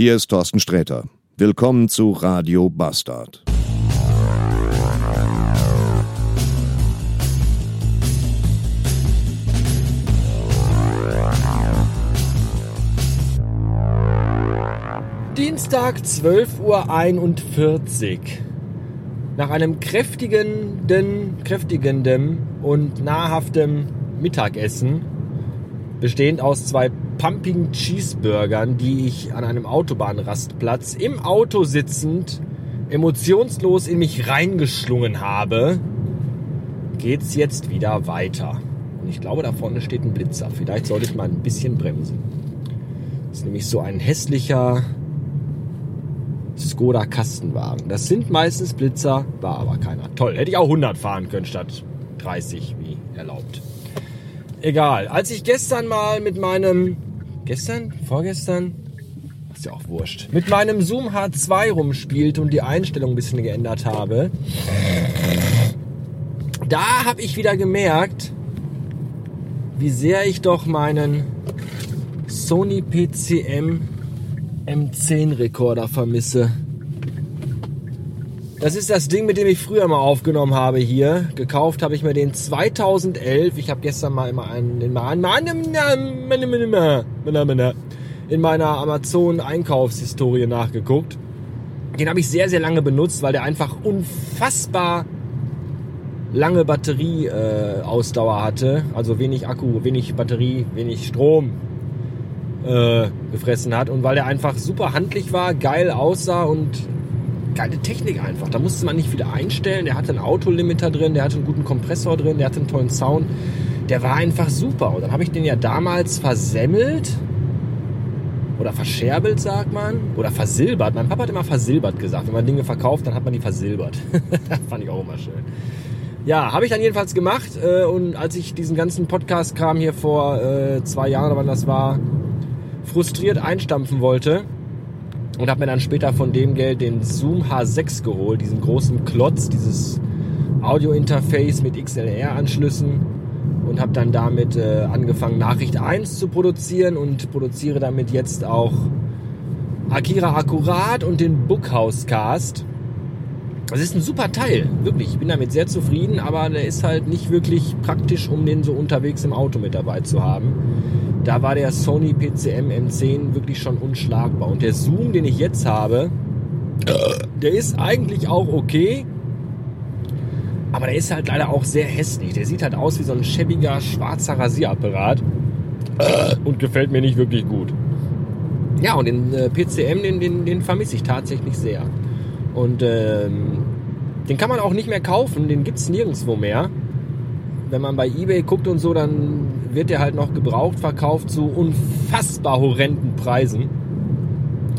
hier ist Thorsten Sträter. Willkommen zu Radio Bastard. Dienstag 12.41 Uhr. Nach einem kräftigenden, kräftigendem und nahrhaftem Mittagessen, bestehend aus zwei pumpigen Cheeseburgern, die ich an einem Autobahnrastplatz im Auto sitzend emotionslos in mich reingeschlungen habe, geht's jetzt wieder weiter. Und ich glaube, da vorne steht ein Blitzer. Vielleicht sollte ich mal ein bisschen bremsen. Das ist nämlich so ein hässlicher Skoda Kastenwagen. Das sind meistens Blitzer, war aber keiner. Toll, hätte ich auch 100 fahren können statt 30 wie erlaubt. Egal. Als ich gestern mal mit meinem gestern, vorgestern, ist ja auch wurscht, mit meinem Zoom H2 rumspielte und die Einstellung ein bisschen geändert habe, da habe ich wieder gemerkt, wie sehr ich doch meinen Sony PCM M10 Rekorder vermisse. Das ist das Ding, mit dem ich früher mal aufgenommen habe hier. Gekauft habe ich mir den 2011. Ich habe gestern mal immer einen in meiner Amazon Einkaufshistorie nachgeguckt. Den habe ich sehr, sehr lange benutzt, weil der einfach unfassbar lange Batterieausdauer äh, hatte. Also wenig Akku, wenig Batterie, wenig Strom äh, gefressen hat und weil der einfach super handlich war, geil aussah und geile Technik einfach. Da musste man nicht viel einstellen. Der hatte einen Autolimiter drin, der hatte einen guten Kompressor drin, der hatte einen tollen Sound. Der war einfach super. Und dann habe ich den ja damals versemmelt oder verscherbelt, sagt man, oder versilbert. Mein Papa hat immer versilbert gesagt. Wenn man Dinge verkauft, dann hat man die versilbert. Fand ich auch immer schön. Ja, habe ich dann jedenfalls gemacht. Äh, und als ich diesen ganzen Podcast-Kram hier vor äh, zwei Jahren, wann das war, frustriert einstampfen wollte und habe mir dann später von dem Geld den Zoom H6 geholt, diesen großen Klotz, dieses Audio-Interface mit XLR-Anschlüssen und habe dann damit äh, angefangen, Nachricht 1 zu produzieren und produziere damit jetzt auch Akira Akkurat und den Bookhouse Cast. Das ist ein super Teil, wirklich. Ich bin damit sehr zufrieden, aber der ist halt nicht wirklich praktisch, um den so unterwegs im Auto mit dabei zu haben da war der Sony PCM M10 wirklich schon unschlagbar. Und der Zoom, den ich jetzt habe, der ist eigentlich auch okay. Aber der ist halt leider auch sehr hässlich. Der sieht halt aus wie so ein schäbiger schwarzer Rasierapparat. Und gefällt mir nicht wirklich gut. Ja, und den äh, PCM, den, den, den vermisse ich tatsächlich sehr. Und ähm, den kann man auch nicht mehr kaufen, den gibt es nirgendwo mehr. Wenn man bei eBay guckt und so, dann wird der halt noch gebraucht verkauft zu unfassbar horrenden Preisen.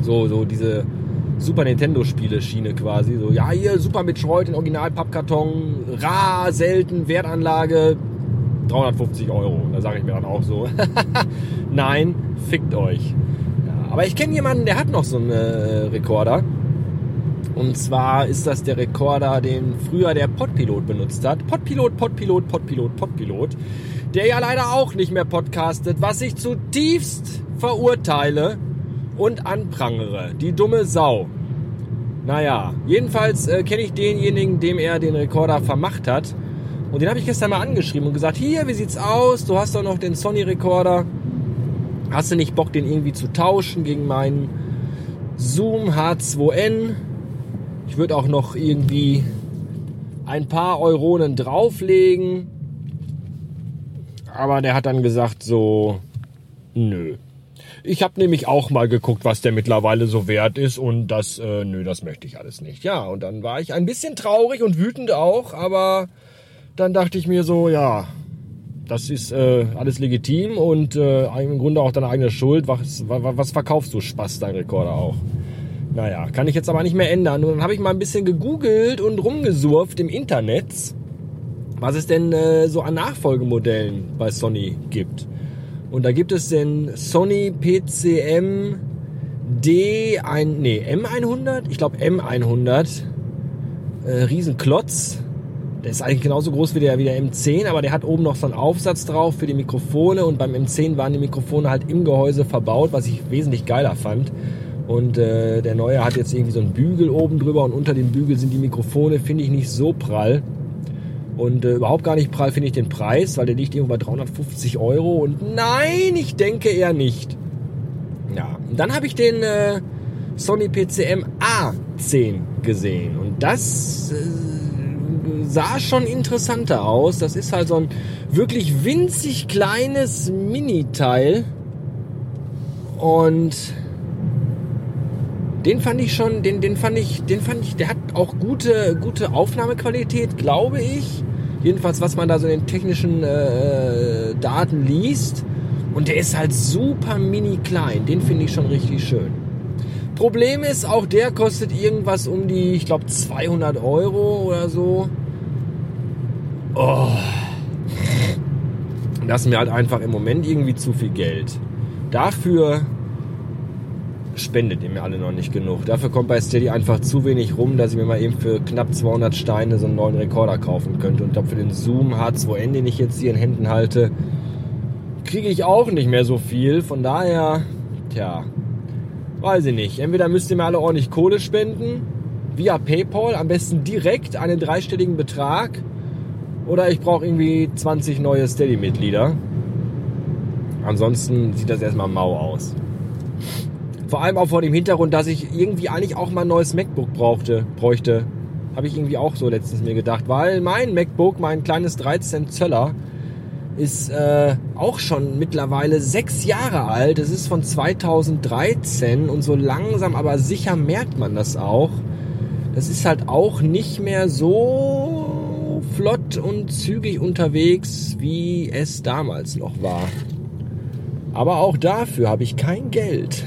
So, so diese Super Nintendo Spiele Schiene quasi. So, ja, hier Super Metroid in Original Pappkarton, rar, selten, Wertanlage, 350 Euro. Da sage ich mir dann auch so, nein, fickt euch. Ja, aber ich kenne jemanden, der hat noch so einen äh, Rekorder. Und zwar ist das der Rekorder, den früher der Podpilot benutzt hat. Podpilot, Podpilot, Podpilot, Podpilot der ja leider auch nicht mehr podcastet, was ich zutiefst verurteile und anprangere. Die dumme Sau. Naja, jedenfalls äh, kenne ich denjenigen, dem er den Rekorder vermacht hat. Und den habe ich gestern mal angeschrieben und gesagt, hier, wie sieht's aus? Du hast doch noch den Sony-Rekorder. Hast du nicht Bock, den irgendwie zu tauschen gegen meinen Zoom H2N? Ich würde auch noch irgendwie ein paar Euronen drauflegen. Aber der hat dann gesagt so, nö. Ich habe nämlich auch mal geguckt, was der mittlerweile so wert ist und das, äh, nö, das möchte ich alles nicht. Ja, und dann war ich ein bisschen traurig und wütend auch, aber dann dachte ich mir so, ja, das ist äh, alles legitim und äh, im Grunde auch deine eigene Schuld. Was, was, was verkaufst du Spaß, dein Rekorder auch? Naja, kann ich jetzt aber nicht mehr ändern. Und dann habe ich mal ein bisschen gegoogelt und rumgesurft im Internet was es denn äh, so an Nachfolgemodellen bei Sony gibt. Und da gibt es den Sony PCM D, ein, nee, M100, ich glaube M100, äh, Riesenklotz. Der ist eigentlich genauso groß wie der, wie der M10, aber der hat oben noch so einen Aufsatz drauf für die Mikrofone und beim M10 waren die Mikrofone halt im Gehäuse verbaut, was ich wesentlich geiler fand. Und äh, der neue hat jetzt irgendwie so einen Bügel oben drüber und unter dem Bügel sind die Mikrofone, finde ich nicht so prall. Und äh, überhaupt gar nicht prall finde ich den Preis, weil der liegt irgendwo bei 350 Euro. Und nein, ich denke eher nicht. Ja, und dann habe ich den äh, Sony PCM A10 gesehen. Und das äh, sah schon interessanter aus. Das ist halt so ein wirklich winzig kleines Mini-Teil. Und den fand ich schon, den, den fand ich, den fand ich, der hat auch gute, gute Aufnahmequalität, glaube ich. Jedenfalls, was man da so in den technischen äh, Daten liest. Und der ist halt super mini klein. Den finde ich schon richtig schön. Problem ist, auch der kostet irgendwas um die, ich glaube, 200 Euro oder so. Oh. Das ist mir halt einfach im Moment irgendwie zu viel Geld. Dafür spendet ihr mir alle noch nicht genug. Dafür kommt bei Steady einfach zu wenig rum, dass ich mir mal eben für knapp 200 Steine so einen neuen Rekorder kaufen könnte. Und ich glaube, für den Zoom H2N, den ich jetzt hier in Händen halte, kriege ich auch nicht mehr so viel. Von daher, tja, weiß ich nicht. Entweder müsst ihr mir alle ordentlich Kohle spenden, via PayPal, am besten direkt einen dreistelligen Betrag. Oder ich brauche irgendwie 20 neue Steady-Mitglieder. Ansonsten sieht das erstmal mau aus. Vor allem auch vor dem Hintergrund, dass ich irgendwie eigentlich auch mal ein neues MacBook brauchte, bräuchte. Habe ich irgendwie auch so letztens mir gedacht. Weil mein MacBook, mein kleines 13 Zöller, ist äh, auch schon mittlerweile sechs Jahre alt. Es ist von 2013 und so langsam, aber sicher merkt man das auch. Das ist halt auch nicht mehr so flott und zügig unterwegs, wie es damals noch war. Aber auch dafür habe ich kein Geld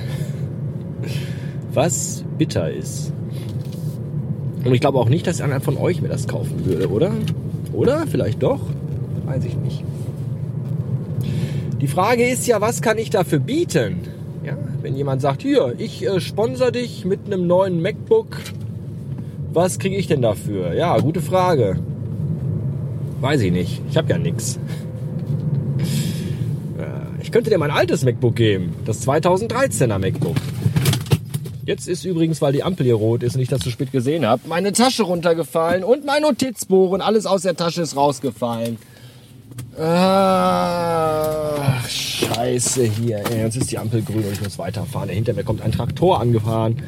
was bitter ist. Und ich glaube auch nicht, dass einer von euch mir das kaufen würde, oder? Oder? Vielleicht doch? Weiß ich nicht. Die Frage ist ja, was kann ich dafür bieten? Ja, wenn jemand sagt, hier, ich äh, sponsor dich mit einem neuen MacBook, was kriege ich denn dafür? Ja, gute Frage. Weiß ich nicht. Ich habe ja nichts. Ich könnte dir mein altes MacBook geben, das 2013er MacBook. Jetzt ist übrigens, weil die Ampel hier rot ist und ich das zu spät gesehen habe, meine Tasche runtergefallen und mein Notizbuch und alles aus der Tasche ist rausgefallen. Ach, scheiße hier. Jetzt ist die Ampel grün und ich muss weiterfahren. Hinter mir kommt ein Traktor angefahren.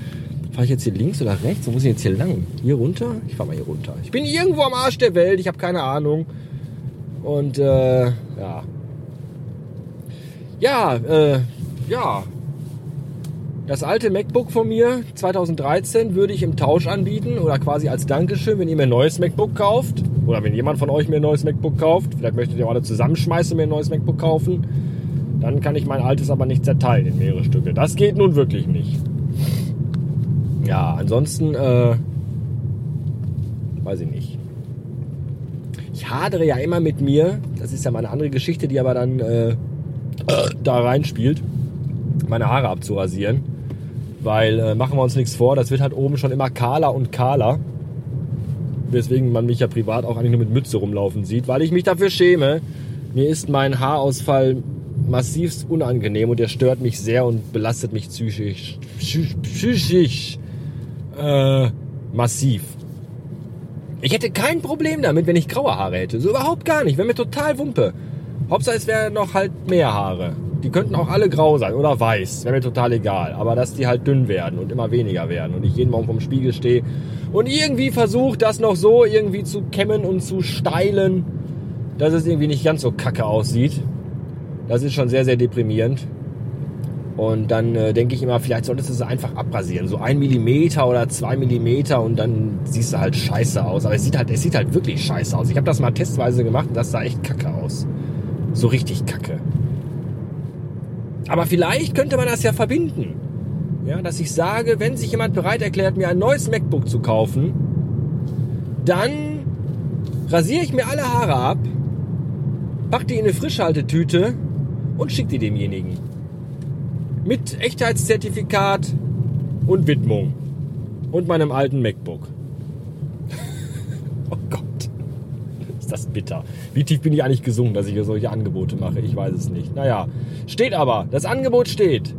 Fahre ich jetzt hier links oder rechts? Wo muss ich jetzt hier lang? Hier runter? Ich fahre mal hier runter. Ich bin irgendwo am Arsch der Welt. Ich habe keine Ahnung. Und äh, ja. Ja, äh, ja, das alte MacBook von mir 2013 würde ich im Tausch anbieten oder quasi als Dankeschön, wenn ihr mir ein neues MacBook kauft oder wenn jemand von euch mir ein neues MacBook kauft. Vielleicht möchtet ihr alle zusammenschmeißen und mir ein neues MacBook kaufen. Dann kann ich mein altes aber nicht zerteilen in mehrere Stücke. Das geht nun wirklich nicht. Ja, ansonsten, äh, weiß ich nicht. Ich hadere ja immer mit mir. Das ist ja mal eine andere Geschichte, die aber dann äh, da reinspielt, meine Haare abzurasieren weil äh, machen wir uns nichts vor, das wird halt oben schon immer kahler und kahler. Weswegen man mich ja privat auch eigentlich nur mit Mütze rumlaufen sieht, weil ich mich dafür schäme. Mir ist mein Haarausfall massivst unangenehm und der stört mich sehr und belastet mich psychisch. Psychisch. Äh, massiv. Ich hätte kein Problem damit, wenn ich graue Haare hätte. So überhaupt gar nicht. Wäre mir total Wumpe. Hauptsache es wäre noch halt mehr Haare. Die könnten auch alle grau sein oder weiß, wäre mir total egal. Aber dass die halt dünn werden und immer weniger werden und ich jeden Morgen vom Spiegel stehe und irgendwie versuche, das noch so irgendwie zu kämmen und zu steilen, dass es irgendwie nicht ganz so kacke aussieht. Das ist schon sehr, sehr deprimierend. Und dann äh, denke ich immer, vielleicht solltest du es einfach abrasieren. So ein Millimeter oder zwei Millimeter und dann siehst du halt scheiße aus. Aber es sieht halt, es sieht halt wirklich scheiße aus. Ich habe das mal testweise gemacht und das sah echt kacke aus. So richtig kacke. Aber vielleicht könnte man das ja verbinden. Ja, dass ich sage, wenn sich jemand bereit erklärt, mir ein neues MacBook zu kaufen, dann rasiere ich mir alle Haare ab, pack die in eine Frischhaltetüte und schick die demjenigen. Mit Echtheitszertifikat und Widmung. Und meinem alten MacBook. oh Gott. Ist das bitter. Wie tief bin ich eigentlich gesungen, dass ich hier solche Angebote mache? Ich weiß es nicht. Naja, steht aber. Das Angebot steht.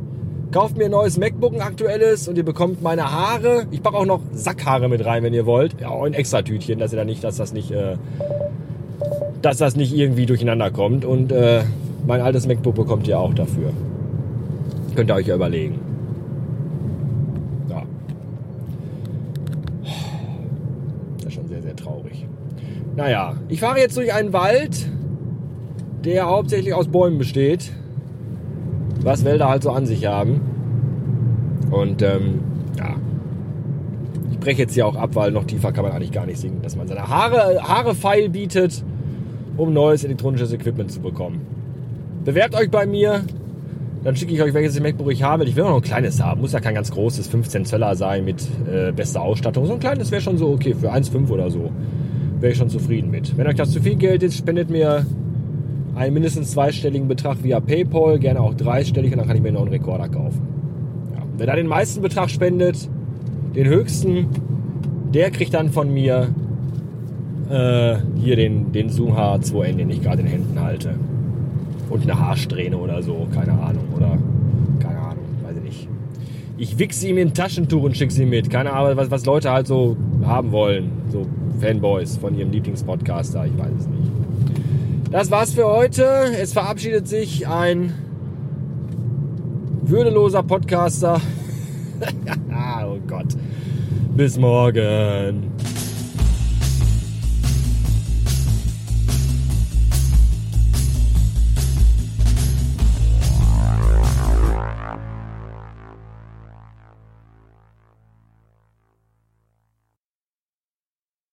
Kauft mir ein neues MacBook, ein aktuelles, und ihr bekommt meine Haare. Ich packe auch noch Sackhaare mit rein, wenn ihr wollt. Ja, ein extra Tütchen, dass ihr da nicht, dass das nicht, äh, dass das nicht irgendwie durcheinander kommt. Und äh, mein altes MacBook bekommt ihr auch dafür. Könnt ihr euch ja überlegen. Ja. Das ist schon sehr, sehr traurig. Naja, ich fahre jetzt durch einen Wald, der hauptsächlich aus Bäumen besteht was Wälder halt so an sich haben. Und ähm, ja, ich breche jetzt hier auch ab, weil noch tiefer kann man eigentlich gar nicht singen, dass man seine Haare, Haare feil bietet, um neues elektronisches Equipment zu bekommen. Bewerbt euch bei mir, dann schicke ich euch, welches MacBook ich habe. Ich will auch noch ein kleines haben, muss ja kein ganz großes 15 Zöller sein mit äh, bester Ausstattung. So ein kleines wäre schon so okay, für 1,5 oder so wäre ich schon zufrieden mit. Wenn euch das zu viel Geld ist, spendet mir einen mindestens zweistelligen Betrag via PayPal, gerne auch dreistellig und dann kann ich mir noch einen Rekorder kaufen. Ja. Wer da den meisten Betrag spendet, den höchsten, der kriegt dann von mir äh, hier den, den Zoom H2N, den ich gerade in den Händen halte. Und eine Haarsträhne oder so, keine Ahnung. Oder keine Ahnung, weiß ich nicht. Ich wichse ihm in Taschentuch und schicke sie mit. Keine Ahnung, was, was Leute halt so haben wollen. Fanboys von ihrem Lieblingspodcaster, ich weiß es nicht. Das war's für heute. Es verabschiedet sich ein würdeloser Podcaster. oh Gott. Bis morgen.